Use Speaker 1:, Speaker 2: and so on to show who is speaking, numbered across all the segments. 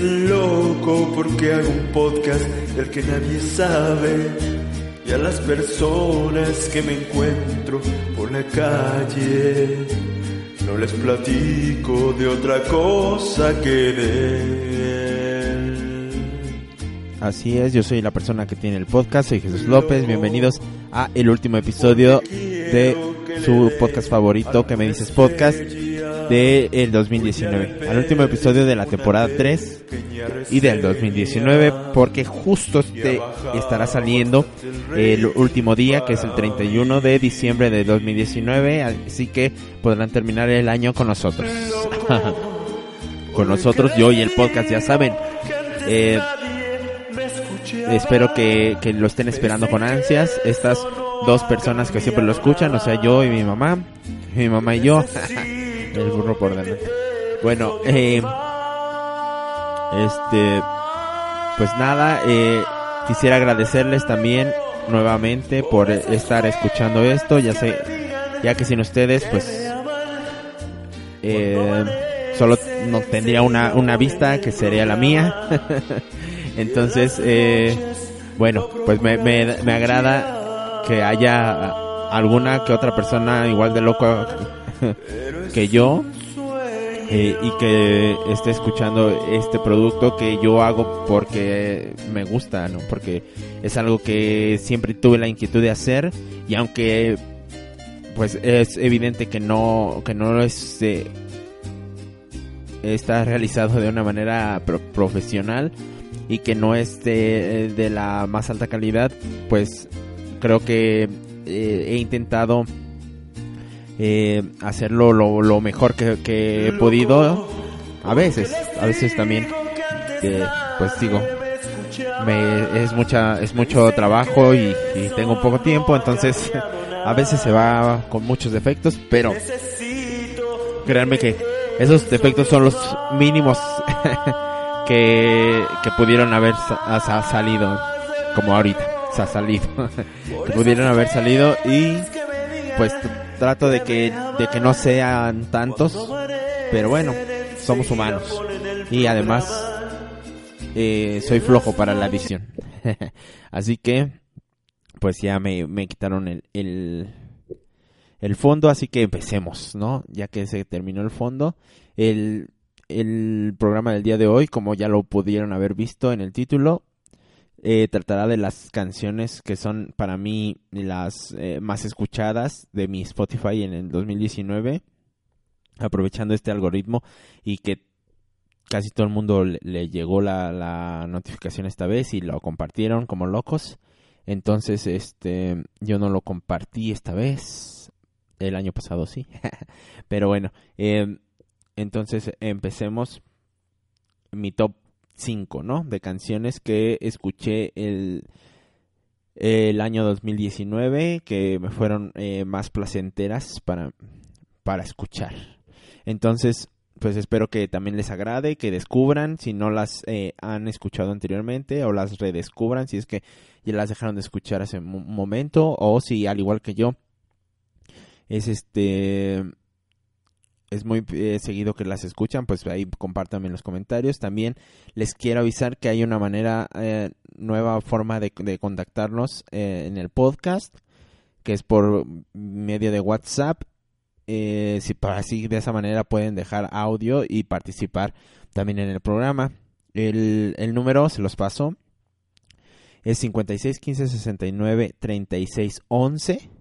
Speaker 1: loco porque hago un podcast del que nadie sabe. Y a las personas que me encuentro por la calle, no les platico de otra cosa que de.
Speaker 2: Así es, yo soy la persona que tiene el podcast, soy Jesús López, bienvenidos a el último episodio de su podcast favorito que me dices podcast de el 2019, al último episodio de la temporada 3 y del 2019 porque justo este estará saliendo el último día que es el 31 de diciembre de 2019, así que podrán terminar el año con nosotros. con nosotros yo y el podcast ya saben. Eh, espero que lo estén esperando con ansias. Estas dos personas que siempre lo escuchan, o sea, yo y mi mamá, mi mamá y yo. El burro por delante. Bueno, eh, este, pues nada, eh, quisiera agradecerles también nuevamente por estar escuchando esto. Ya sé, ya que sin ustedes, pues, eh, solo no tendría una, una vista que sería la mía. Entonces, eh, bueno, pues me, me, me agrada que haya alguna que otra persona igual de loco que yo eh, y que esté escuchando este producto que yo hago porque me gusta, ¿no? Porque es algo que siempre tuve la inquietud de hacer y aunque pues es evidente que no que no es eh, está realizado de una manera pro profesional y que no es de, de, la más alta calidad, pues creo que eh, he intentado eh, hacerlo lo, lo mejor que, que, he podido. A veces, a veces también, eh, pues digo, me, es mucha, es mucho trabajo y, y, tengo poco tiempo, entonces a veces se va con muchos defectos, pero créanme que esos defectos son los mínimos que, que pudieron haber sa salido, como ahorita, se ha salido, que pudieron haber salido y pues trato de que, de que no sean tantos, pero bueno, somos humanos. Y además, eh, soy flojo para la edición. Así que, pues ya me, me quitaron el, el, el, fondo, así que empecemos, ¿no? Ya que se terminó el fondo. El, el programa del día de hoy, como ya lo pudieron haber visto en el título, eh, tratará de las canciones que son para mí las eh, más escuchadas de mi Spotify en el 2019, aprovechando este algoritmo y que casi todo el mundo le, le llegó la, notificación esta vez y lo compartieron como locos. Entonces, este, yo no lo compartí esta vez. El año pasado sí. Pero bueno, eh, entonces empecemos mi top 5, ¿no? De canciones que escuché el, el año 2019 que me fueron eh, más placenteras para, para escuchar. Entonces, pues espero que también les agrade, que descubran si no las eh, han escuchado anteriormente o las redescubran si es que ya las dejaron de escuchar hace un momento o si al igual que yo es este es muy eh, seguido que las escuchan, pues ahí compártanme en los comentarios. También les quiero avisar que hay una manera, eh, nueva forma de, de contactarnos eh, en el podcast, que es por medio de WhatsApp. Eh, si así de esa manera pueden dejar audio y participar también en el programa. El, el número se los paso. Es 56 15 69 36 11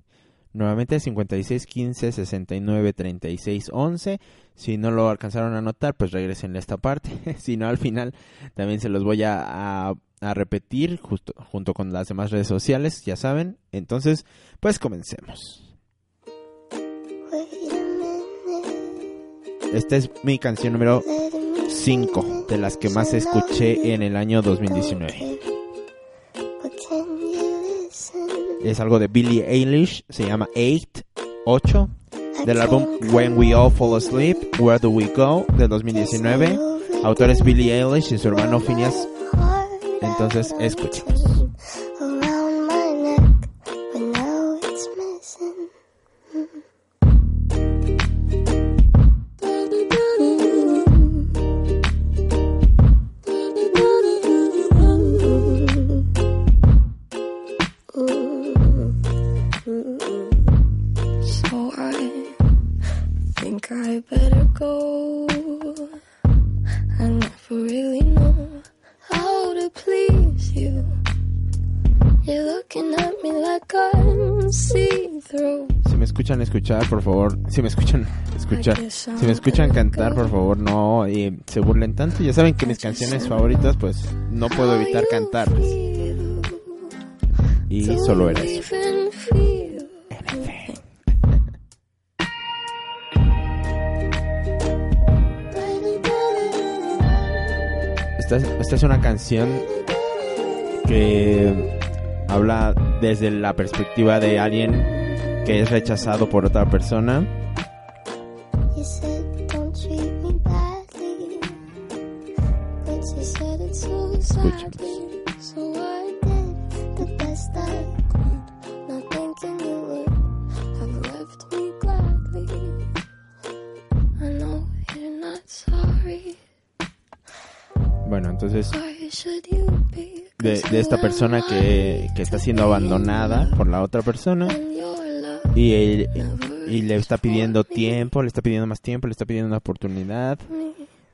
Speaker 2: Nuevamente 56 15 69 36 11. Si no lo alcanzaron a anotar, pues regresen a esta parte. si no, al final también se los voy a, repetir justo, junto con las demás redes sociales, ya saben. Entonces, pues comencemos. Esta es mi canción número 5 de las que más escuché en el año 2019. Es algo de Billie Eilish, se llama 8, 8, del álbum When We All Fall Asleep, Where Do We Go, del 2019. Autor es Billie Eilish y su hermano Phineas. Entonces, escuchemos. Escuchar, por favor, si me escuchan escuchar, si me escuchan cantar, por favor, no eh, se burlen tanto. Ya saben que mis canciones favoritas, pues no puedo evitar cantarlas. Y solo era eso. esta, es una canción que habla desde la perspectiva de alguien que es rechazado por otra persona. Bueno, entonces de, esta persona que, que, está siendo abandonada por la otra persona y, y le está pidiendo tiempo, le está pidiendo más tiempo, le está pidiendo una oportunidad.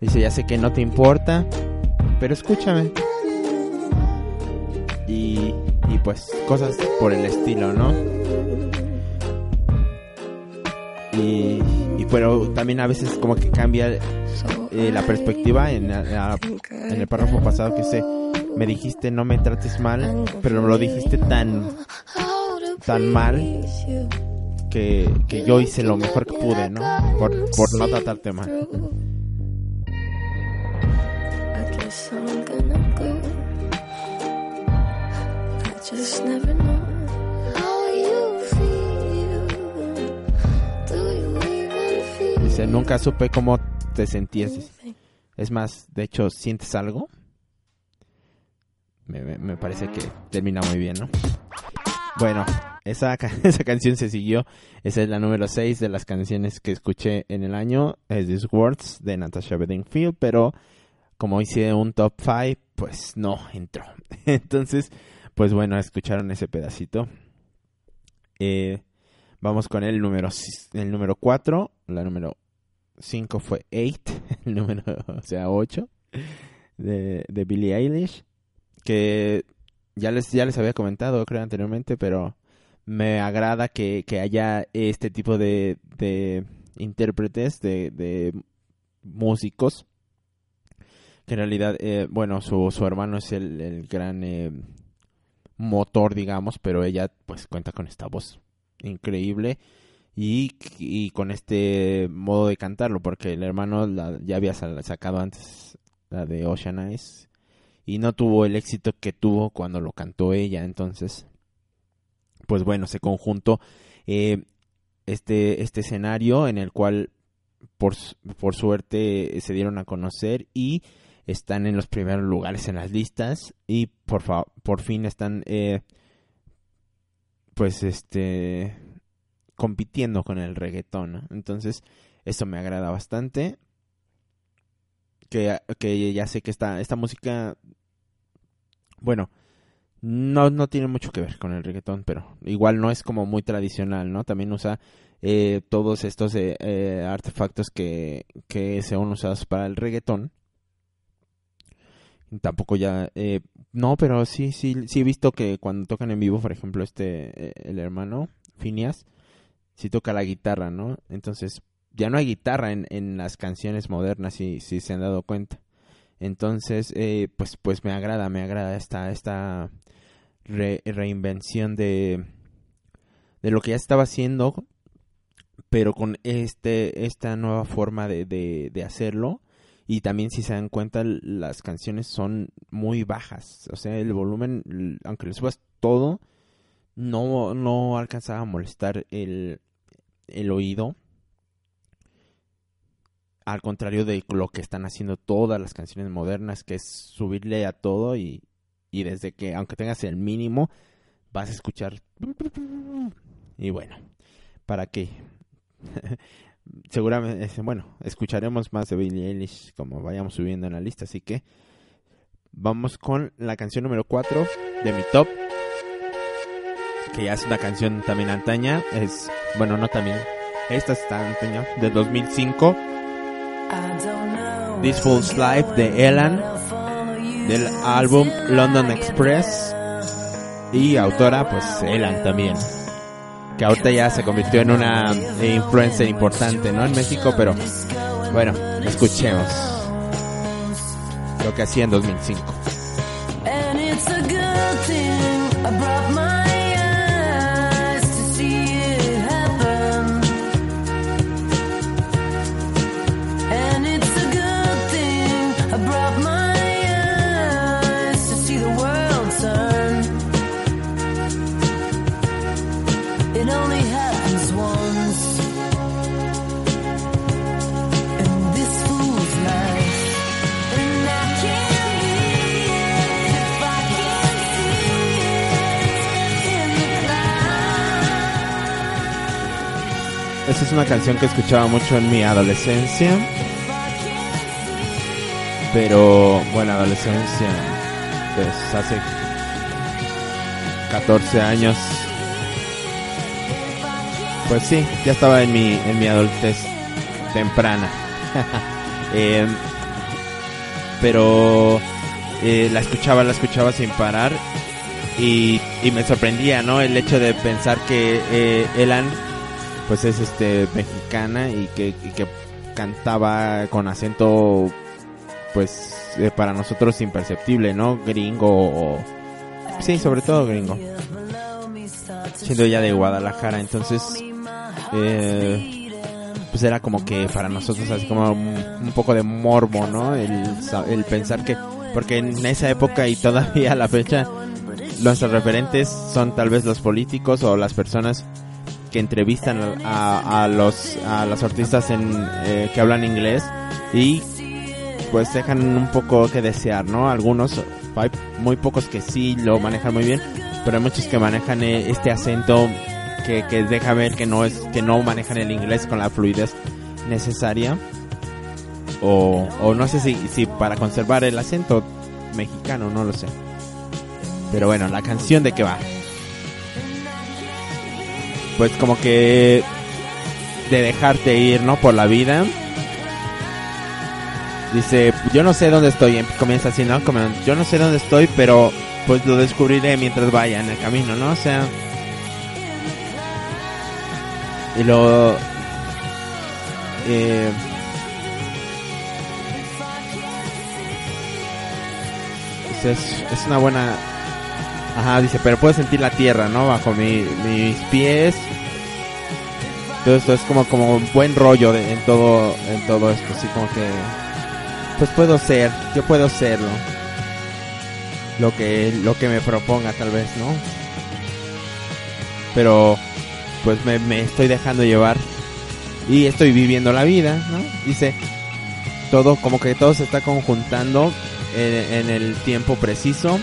Speaker 2: Dice, ya sé que no te importa, pero escúchame. Y, y pues cosas por el estilo, ¿no? Y, y pero también a veces como que cambia eh, la perspectiva en, en el párrafo pasado que dice, me dijiste no me trates mal, pero me lo dijiste tan, tan mal que, que yo hice lo mejor que pude, ¿no? Por, por no tratarte mal. Dice, nunca supe cómo te sentías. Es más, de hecho, ¿sientes algo? Me, parece que termina muy bien, ¿no? Bueno, esa, esa canción se siguió. Esa es la número 6 de las canciones que escuché en el año. Es These Words de Natasha Bedingfield, pero como hice un top 5, pues no entró. Entonces, pues bueno, escucharon ese pedacito. Eh, vamos con el número, el número 4. La número 5 fue 8, el número, o sea, 8 de, de Billie Eilish, que ya les, ya les había comentado, creo, anteriormente, pero me agrada que, que haya este tipo de, de intérpretes, de, de músicos, que en realidad, eh, bueno, su, su hermano es el, el gran eh, motor, digamos, pero ella pues cuenta con esta voz increíble y, con este modo de cantarlo, porque el hermano ya había sacado antes la de Ocean Eyes y no tuvo el éxito que tuvo cuando lo cantó ella, entonces, pues bueno, se conjuntó eh, este, este escenario en el cual por, por suerte se dieron a conocer y están en los primeros lugares en las listas y por, por fin están eh, pues este compitiendo con el reggaetón. Entonces, eso me agrada bastante. Que, que ya sé que esta, esta música, bueno, no, no tiene mucho que ver con el reggaetón, pero igual no es como muy tradicional, ¿no? También usa eh, todos estos eh, eh, artefactos que, que son usados para el reggaetón. Tampoco ya, no, pero sí, sí, sí he visto que cuando tocan en vivo, por ejemplo, este, el hermano, Phineas, si toca la guitarra, ¿no? Entonces, ya no hay guitarra en, en las canciones modernas, si, si se han dado cuenta. Entonces, eh, pues, pues me agrada, me agrada esta, esta reinvención de, de lo que ya estaba haciendo, pero con este, esta nueva forma de, de, de hacerlo. Y también si se dan cuenta, las canciones son muy bajas. O sea, el volumen, aunque le subas todo, no, no alcanzaba a molestar el, el oído. Al contrario de lo que están haciendo todas las canciones modernas, que es subirle a todo y, y desde que, aunque tengas el mínimo, vas a escuchar. Y bueno, ¿para qué? Seguramente, bueno, escucharemos más de Billie Eilish como vayamos subiendo en la lista, así que vamos con la canción número 4 de mi top que ya es una canción también antaña, es, bueno, no también, esta está antaña, de 2005. This Fool's Life de Elan. del álbum London Express y autora pues Elan también que ahorita ya se convirtió en una influencer importante no en México pero bueno escuchemos lo que hacía en 2005 es una canción que escuchaba mucho en mi adolescencia. Pero bueno adolescencia pues hace 14 años. Pues sí ya estaba en mi en mi adultez temprana. Em, pero eh, la escuchaba la escuchaba sin parar y, y me sorprendía no el hecho de pensar que eh, Elan pues es este mexicana y que, que cantaba con acento pues eh, para nosotros imperceptible, ¿no? Gringo o... Sí, sobre todo gringo. Siendo ya de Guadalajara, entonces... eh, pues era como que para nosotros así como un, un poco de morbo, ¿no? El, el pensar que... Porque en esa época y todavía a la fecha, nuestros referentes son tal vez los políticos o las personas que entrevistan a, a los a los artistas en eh, que hablan inglés y pues dejan un poco que desear, ¿no? Algunos, hay muy pocos que sí lo manejan muy bien, pero hay muchos que manejan eh, este acento que, que deja ver que no es que no manejan el inglés con la fluidez necesaria o, o no sé si, si para conservar el acento mexicano, no lo sé. Pero bueno, la canción de qué va. Pues como que de dejarte ir, ¿no? Por la vida. Dice, yo no sé dónde estoy. Em- Comienza así, ¿no? Como, yo no sé dónde estoy, pero pues lo descubriré mientras vaya en el camino, ¿no? O sea... Y lo... Eh, es, es una buena... Ajá, dice, pero puedo sentir la tierra, ¿no? Bajo mi, mis pies. Esto es como, como un buen rollo de- en todo, en todo esto, así como que pues puedo ser, yo puedo serlo. Lo que, lo que me proponga tal vez, ¿no? Pero, pues me, me estoy dejando llevar y estoy viviendo la vida, ¿no? Dice, todo, como que todo se está conjuntando en, en el tiempo preciso.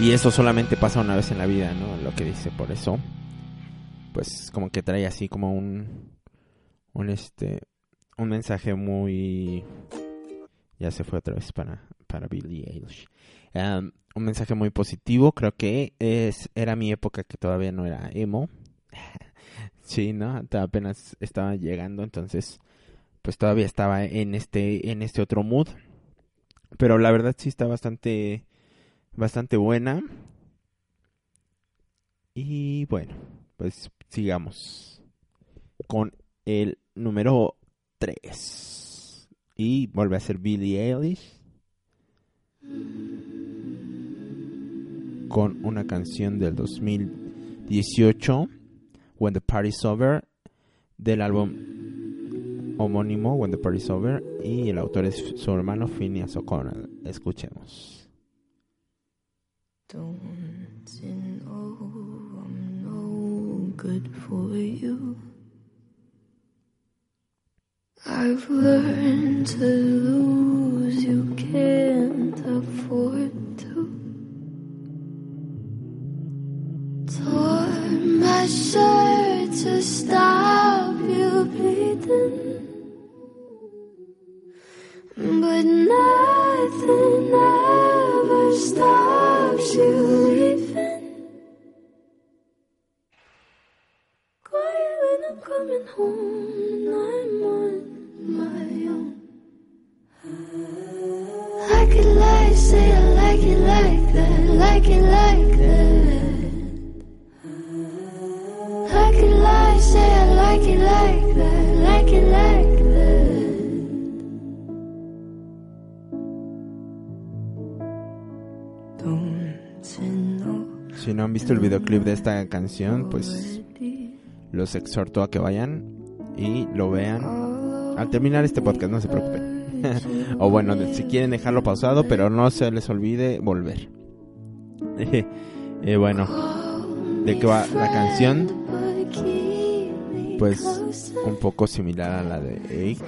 Speaker 2: Y eso solamente pasa una vez en la vida, ¿no? Lo que dice, por eso. Pues como que trae así como un, un este, un mensaje muy ya se fue otra vez para para Billie Eilish. Un mensaje muy positivo creo que es era mi época que todavía no era emo. Sí no apenas estaba llegando entonces pues todavía estaba en este en este otro mood. Pero la verdad sí está bastante bastante buena. Y bueno pues sigamos con el número 3. Y vuelve a ser Billie Eilish. Con una canción del 2018, When the Party's Over, del álbum homónimo When the Party's Over. Y el autor es su hermano Phineas O'Connell. Escuchemos.
Speaker 3: Good for you? I've learned to lose, you can't afford to. Tore my shirt to stop you bleeding. But nothing ever stops you
Speaker 2: Si no han visto el videoclip de esta canción, pues los exhorto a que vayan y lo vean al terminar este podcast, no se preocupen. o bueno, si quieren dejarlo pausado, pero no se les olvide volver. Eh, bueno, ¿de qué va la canción? Pues un poco similar a la de Eight.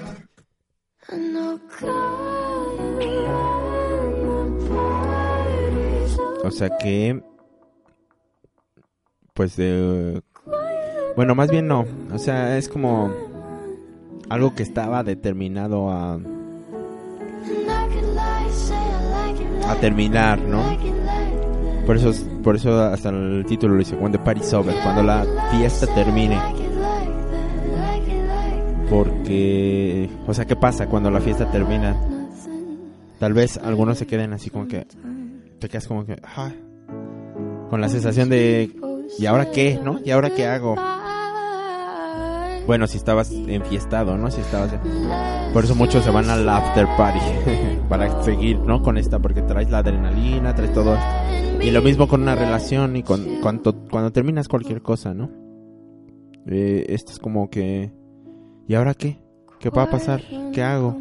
Speaker 2: O sea que, pues de... Bueno, más bien no. O sea, es como algo que estaba determinado a, a terminar, ¿no? Por eso, por eso hasta el título lo dice, When the over, cuando la fiesta termine. Porque, o sea, ¿qué pasa cuando la fiesta termina? Tal vez algunos se queden así como que, te quedas como que, ah, con la sensación de, ¿y ahora qué, no? ¿Y ahora qué hago? Bueno, si estabas enfiestado, ¿no? Si estabas... Por eso muchos se van al after party para seguir, ¿no? Con esta, porque traes la adrenalina, traes todo. Y lo mismo con una relación y con cuando, cuando terminas cualquier cosa, ¿no? Eh, esto es como que... ¿Y ahora qué? ¿Qué va a pasar? ¿Qué hago?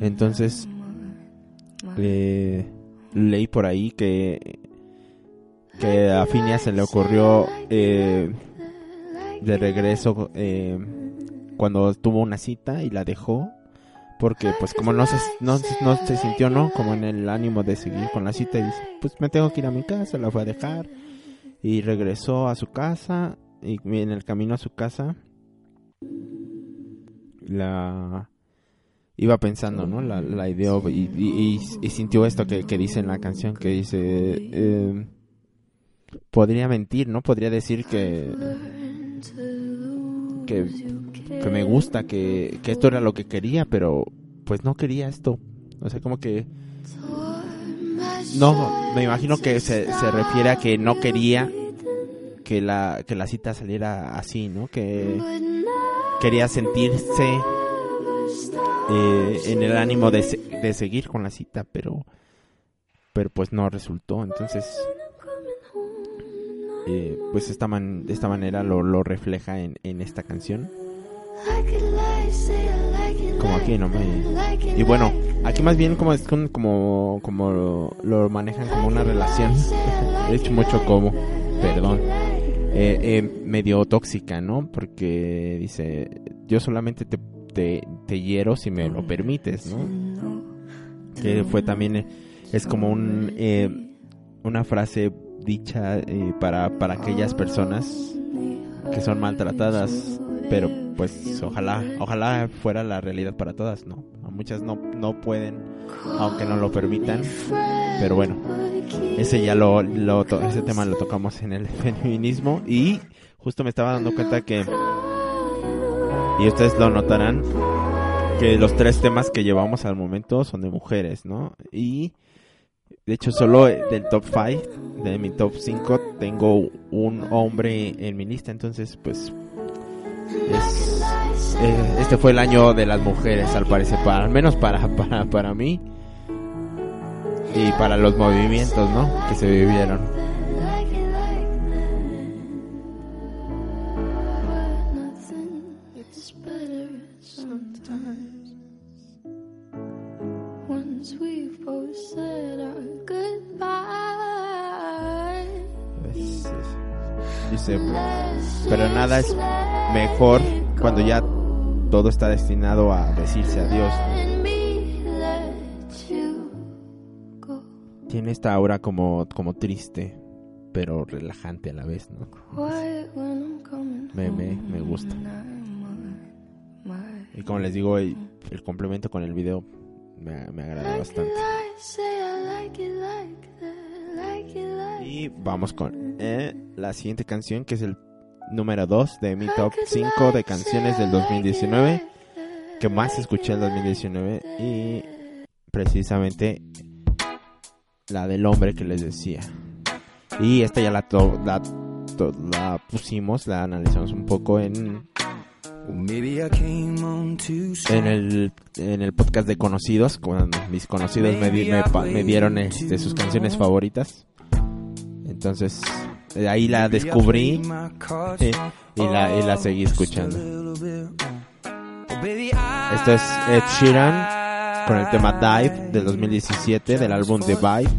Speaker 2: Entonces, eh, leí por ahí que, que a Phineas se le ocurrió eh, de regreso eh, cuando tuvo una cita y la dejó porque pues como no se, no, no se sintió no como en el ánimo de seguir con la cita y dice pues me tengo que ir a mi casa la fue a dejar y regresó a su casa y en el camino a su casa la iba pensando no la, la idea y, y- y- y sintió esto que, que dice en la canción que dice eh, podría mentir no podría decir que que, que me gusta, que, que esto era lo que quería, pero pues no quería esto. O sea, como que... No, me imagino que se, se refiere a que no quería que la, que la cita saliera así, ¿no? Que quería sentirse eh, en el ánimo de, de seguir con la cita, pero, pero pues no resultó. Entonces, eh, pues esta man- de esta manera lo, refleja en, en esta canción. Como aquí, ¿no? Me- Y bueno, aquí más bien como es como, como lo, manejan como una relación. He hecho mucho como, perdón. Eh, eh, medio tóxica, ¿no? Porque dice, yo solamente te, te, te hiero si me lo permites, ¿no? Que fue también, es como un, una frase dicha eh, para, para aquellas personas que son maltratadas, pero pues ojalá, ojalá fuera la realidad para todas, ¿no? A muchas no, no pueden, aunque no lo permitan, pero bueno, ese ya lo, lo ese tema lo tocamos en el feminismo y justo me estaba dando cuenta que, y ustedes lo notarán, que los tres temas que llevamos al momento son de mujeres, ¿no? Y de hecho solo del top 5, de mi top 5, tengo un hombre en mi lista, entonces pues es, eh, este fue el año de las mujeres al parecer, para, al menos para, para, para mí y para los movimientos, ¿no? Que se vivieron.
Speaker 3: Once we've both said our goodbye.
Speaker 2: Es- es- dice, pero nada es mejor cuando ya todo está destinado a decirse adiós. Tiene esta aura como, como triste, pero relajante a la vez, ¿no? Me, me, me gusta. Y como les digo, el, el complemento con el video me, me agrada bastante. Y vamos con eh, la siguiente canción, que es el número 2 de mi top 5 de canciones del 2019, que más escuché en 2019. Y precisamente la del hombre que les decía. Y esta ya la, to- la, to- la pusimos, la analizamos un poco en, en el en el podcast de conocidos, cuando mis conocidos me, dieron este, sus canciones favoritas. Entonces, de ahí la descubrí eh, y, la, y la seguí escuchando. Esto es Ed Sheeran con el tema Dive del 2017 del álbum The Vibe.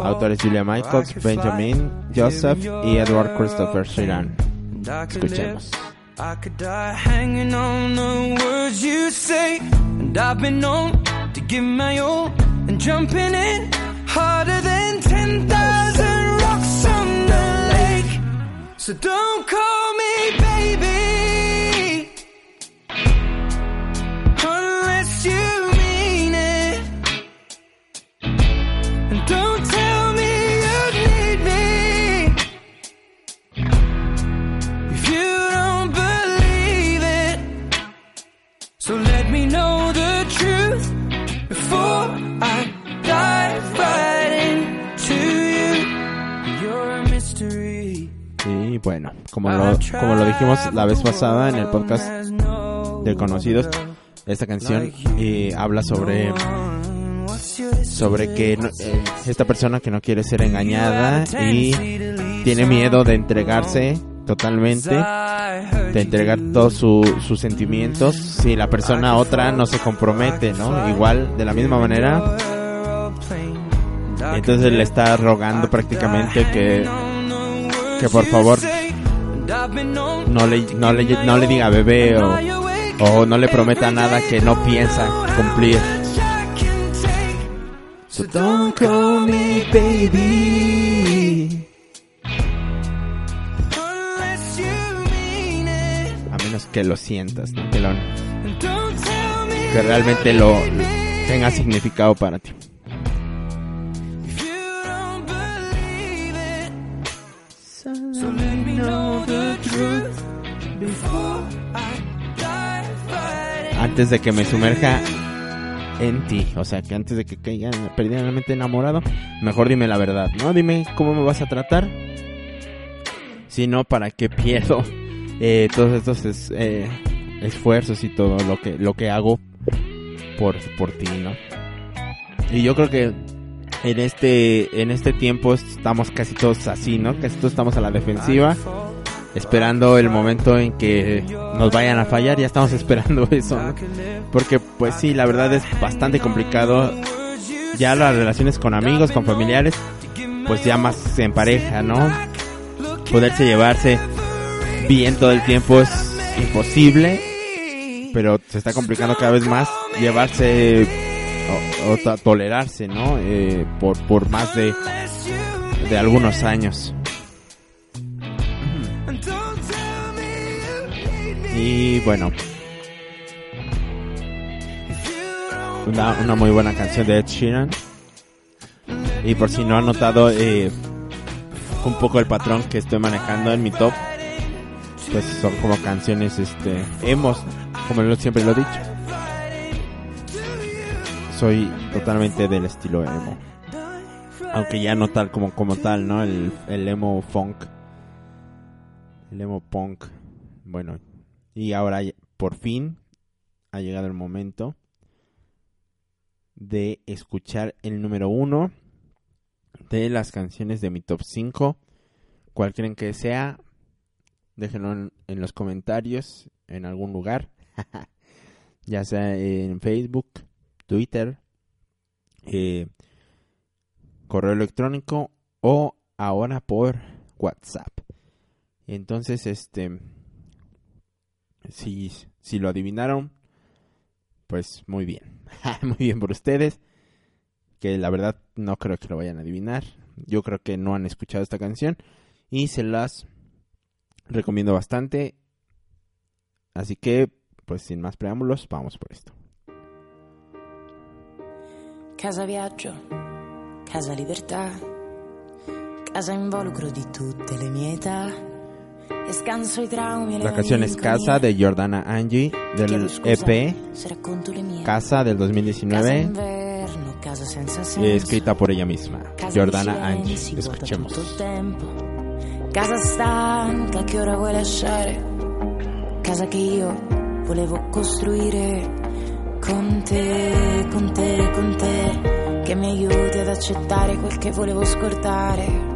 Speaker 2: Autores Julia Michaels, Benjamin, Joseph y Edward Christopher Sheeran. Escuchemos.
Speaker 4: I could die hanging on the words you say. And I've been known to give my all and jumping in harder than 10,000 rocks on the lake. So don't call
Speaker 2: bueno, como lo, como lo dijimos la vez pasada en el podcast de Conocidos, esta canción eh, habla sobre sobre que no- eh, esta persona que no quiere ser engañada y tiene miedo de entregarse totalmente, de entregar todos su- sus sentimientos si la persona otra no se compromete, ¿no? Igual, de la misma manera, entonces le está rogando prácticamente que, que por favor no le, no le, no le diga bebé o, o no le prometa nada que no piensa cumplir. So don't call me baby. A menos que lo sientas, ¿no? que, lo, que realmente lo tenga significado para ti. Antes de que me sumerja en ti, o sea, que antes de que caiga perdidamente enamorado, mejor dime la verdad, ¿no? Dime cómo me vas a tratar. Si no, ¿para qué pierdo eh, todos estos es- eh, esfuerzos y todo lo que lo que hago por por ti, ¿no? Y yo creo que en este en este tiempo estamos casi todos así, ¿no? Casi todos estamos a la defensiva, esperando el momento en que nos vayan a fallar, ya estamos esperando eso, ¿no? Porque pues sí, la verdad es bastante complicado. Ya las relaciones con amigos, con familiares, pues ya más en pareja, ¿no? Poderse llevarse bien todo el tiempo es imposible, pero se está complicando cada vez más llevarse o, o to- tolerarse, ¿no? Eh, por, por más de, de algunos años. Y bueno, una, una muy buena canción de Ed Sheeran. Y por si no han notado eh, un poco el patrón que estoy manejando en mi top, pues son como canciones este emos, como yo siempre lo he dicho. Soy totalmente del estilo emo. Aunque ya no tal como, como tal, ¿no? El, el emo funk. El emo punk. Bueno, y ahora por fin ha llegado el momento de escuchar el número uno de las canciones de mi top 5. ¿Cuál creen que sea? Déjenlo en, en los comentarios, en algún lugar. ya sea en Facebook, Twitter, eh, correo electrónico o ahora por WhatsApp. Entonces, este, si, si lo adivinaron, pues muy bien. muy bien por ustedes. Que la verdad no creo que lo vayan a adivinar. Yo creo que no han escuchado esta canción. Y se las recomiendo bastante. Así que, pues sin más preámbulos, vamos por esto.
Speaker 5: Casa viaggio, casa libertà, casa involucro di tutte le mie età.
Speaker 2: La canción es Casa de Jordana Angie del EP. Casa del
Speaker 5: Casa
Speaker 2: 2019.
Speaker 5: inverno, casa senza senso.
Speaker 2: eh, escrita por ella misma, Jordana Angie. Escuchemos.
Speaker 5: Casa stanca che ora vuoi lasciare. Casa che io volevo costruire con te, con te, con te. Che mi aiuti ad accettare quel che volevo scordare.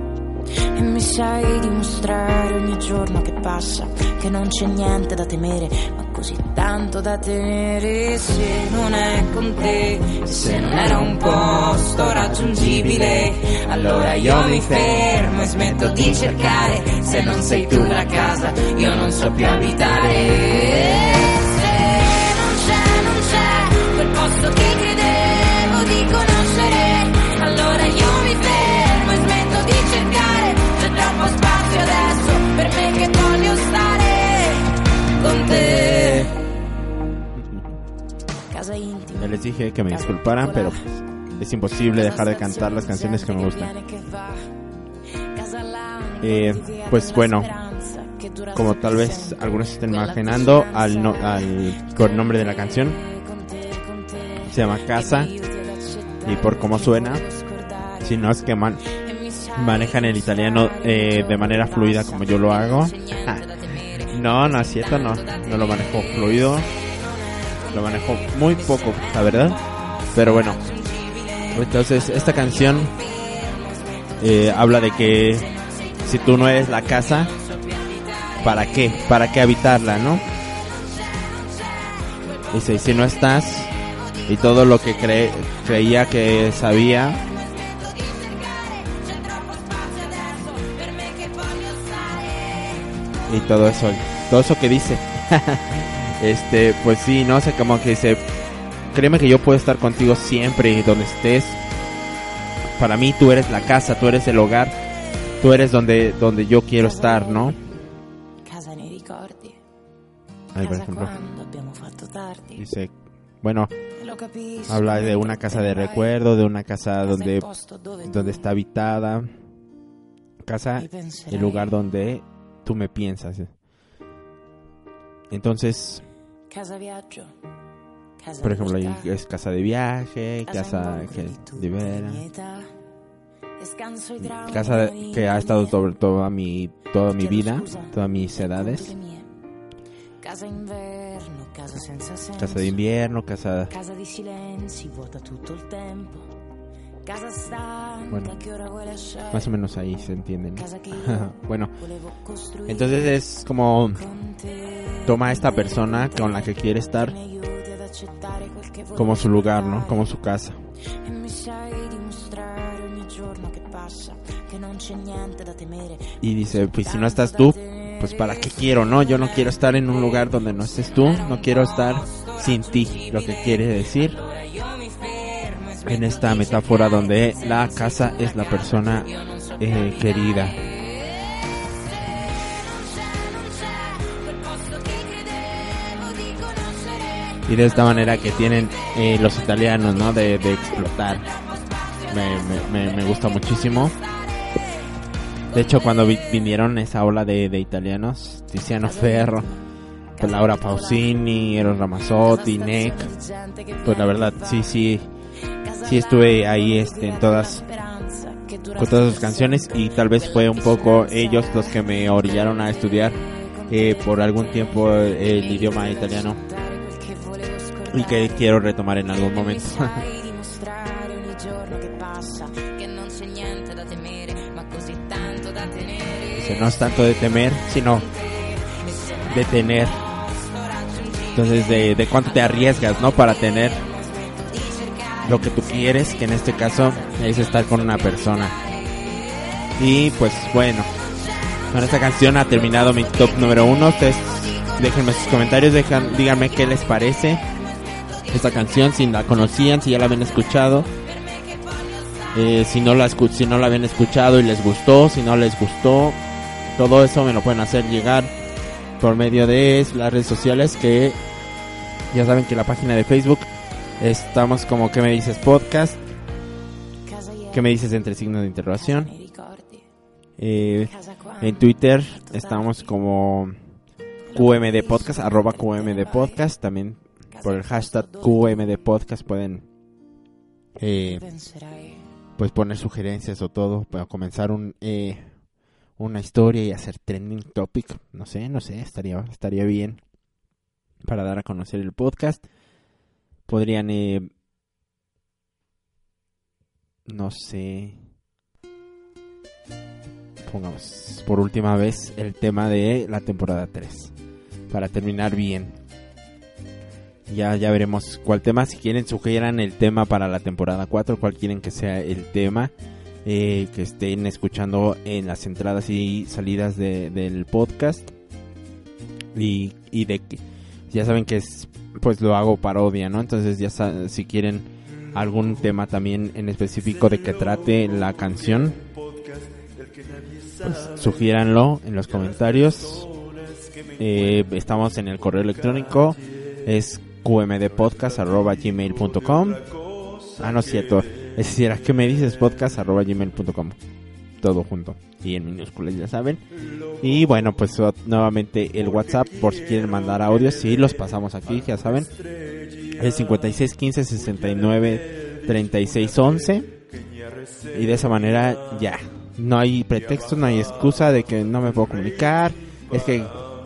Speaker 5: E mi sai dimostrare ogni giorno che passa che non c'è niente da temere, ma così tanto da tenere se non è con te, se non era un posto raggiungibile, allora io mi fermo e smetto di cercare, se non sei tu la casa, io non so più abitare.
Speaker 2: Les dije que me disculparan, pero es imposible dejar de cantar las canciones que me gustan. Eh, pues bueno, Como tal vez algunos estén imaginando al, no- al con nombre de la canción, se llama Casa y por cómo suena, si no es que man- manejan el italiano eh, de manera fluida como yo lo hago. Ah, no, no es cierto, no, no lo manejo fluido, lo manejo muy poco, la verdad. Pero bueno, entonces esta canción eh, habla de que si tú no eres la casa, ¿para qué? ¿Para qué habitarla, no? Dice, si no estás y todo lo que cre- creía que sabía, y todo eso, todo eso que dice, este, pues sí, no sé, como que dice, créeme que yo puedo estar contigo siempre donde estés. Para mí tú eres la casa, tú eres el hogar, tú eres donde, donde yo quiero estar, ¿no?
Speaker 5: Casa nei ricordi.
Speaker 2: Ahí, por ejemplo, dice, bueno, habla de una casa de recuerdo, de una casa donde, donde está habitada, casa, el lugar donde tú me piensas. Entonces,
Speaker 5: Casa viaggio. Casa
Speaker 2: por ejemplo,
Speaker 5: libertà.
Speaker 2: es casa de viaje, casa
Speaker 5: involucro
Speaker 2: que
Speaker 5: di tutte
Speaker 2: libera,
Speaker 5: le mie età. E scanso i traumi
Speaker 2: casa que ha estado sobre toda mi, toda mi vida, todas mis edades.
Speaker 5: Casa inverno, casa senza senso.
Speaker 2: casa de invierno, casa
Speaker 5: Casa di silenzi, vuota tutto il tempo.
Speaker 2: Bueno, más o menos ahí se entienden. Bueno, entonces es como toma a esta persona con la que quiere estar como su lugar, ¿no? Como su casa. Y dice, pues si no estás tú, pues para qué quiero, ¿no? Yo no quiero estar en un lugar donde no estés tú, no quiero estar sin ti, lo que quiere decir en esta metáfora donde la casa es la persona eh, querida. Y de esta manera que tienen eh, los italianos, ¿no? De, de explotar. Me, me, me, gusta muchísimo. De hecho, cuando vi- vinieron esa ola de, de italianos, Tiziano Ferro, pues Laura Pausini, Eros Ramazzotti, Nick, pues la verdad, sí, sí, sí estuve ahí este, en todas, con todas sus canciones y tal vez fue un poco ellos los que me orillaron a estudiar eh, por algún tiempo eh, el idioma italiano y que quiero retomar en algún momento. No es tanto de temer, sino de tener. Entonces, de, de cuánto te arriesgas, ¿no? Para tener lo que tú quieres, que en este caso es estar con una persona. Y pues bueno, con esta canción ha terminado mi top número uno. Ustedes déjenme sus comentarios, dejan, díganme qué les parece esta canción, si la conocían, si ya la habían escuchado. Eh, si no la si no la habían escuchado y les gustó, si no les gustó, todo eso me lo pueden hacer llegar por medio de las redes sociales que ya saben que la página de Facebook estamos como que me dices podcast, que me dices entre signos de interrogación. Eh, en Twitter estamos como QMD Podcast, arroba QMD Podcast. También por el hashtag QMD Podcast pueden eh, pues poner sugerencias o todo para comenzar un eh, una historia y hacer trending topic no sé no sé estaría estaría bien para dar a conocer el podcast podrían eh, no sé pongamos por última vez el tema de la temporada 3 para terminar bien ya, ya veremos cuál tema. Si quieren, sugieran el tema para la temporada 4, cuál quieren que sea el tema. eh, que estén escuchando en las entradas y salidas de- del podcast. Y, y de que ya saben que es, pues lo hago parodia, ¿no? Entonces, ya si quieren algún tema también en específico de que trate la canción, pues sugiéranlo en los comentarios. Eh, estamos en el correo electrónico es qmdpodcast.gmail.com Ah, no es cierto. Es decir, ¿a qué me dices? podcast.gmail.com Todo junto. Y en minúsculas, ya saben. Y bueno, pues o- nuevamente el WhatsApp, por si quieren mandar audios, sí, los pasamos aquí, ya saben. Es 56 15 69 36 11. Y de esa manera ya. No hay pretexto, no hay excusa de que no me puedo comunicar. Es que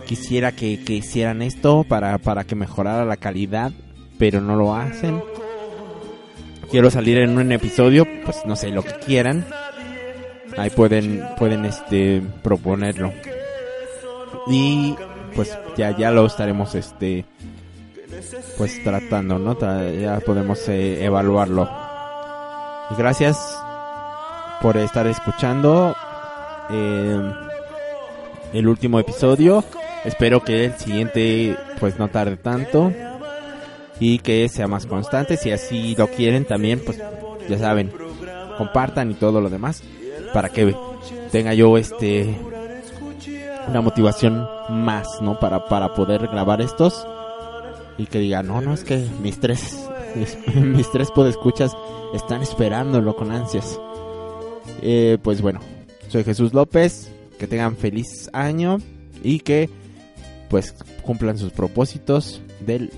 Speaker 2: quisiera que, que hicieran esto para, para que mejorara la calidad, pero no lo hacen. Quiero salir en un episodio, pues no sé, lo que quieran. Ahí pueden, pueden este, proponerlo. Y pues ya, ya lo estaremos este, pues tratando, ¿no? Ya podemos eh, evaluarlo. Gracias por estar escuchando eh, el último episodio. Espero que el siguiente pues no tarde tanto y que sea más constante. Si así lo quieren también, pues ya saben, compartan y todo lo demás para que tenga yo este una motivación más, ¿no? Para, para poder grabar estos y que diga, no, no, es que mis tres, mis, tres podescuchas están esperándolo con ansias. Eh, pues bueno, soy Jesús López, que tengan feliz año y que pues cumplan sus propósitos del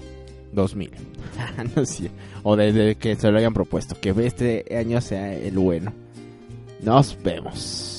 Speaker 2: 2000. no sé, o desde que se lo hayan propuesto, que este año sea el bueno. Nos vemos.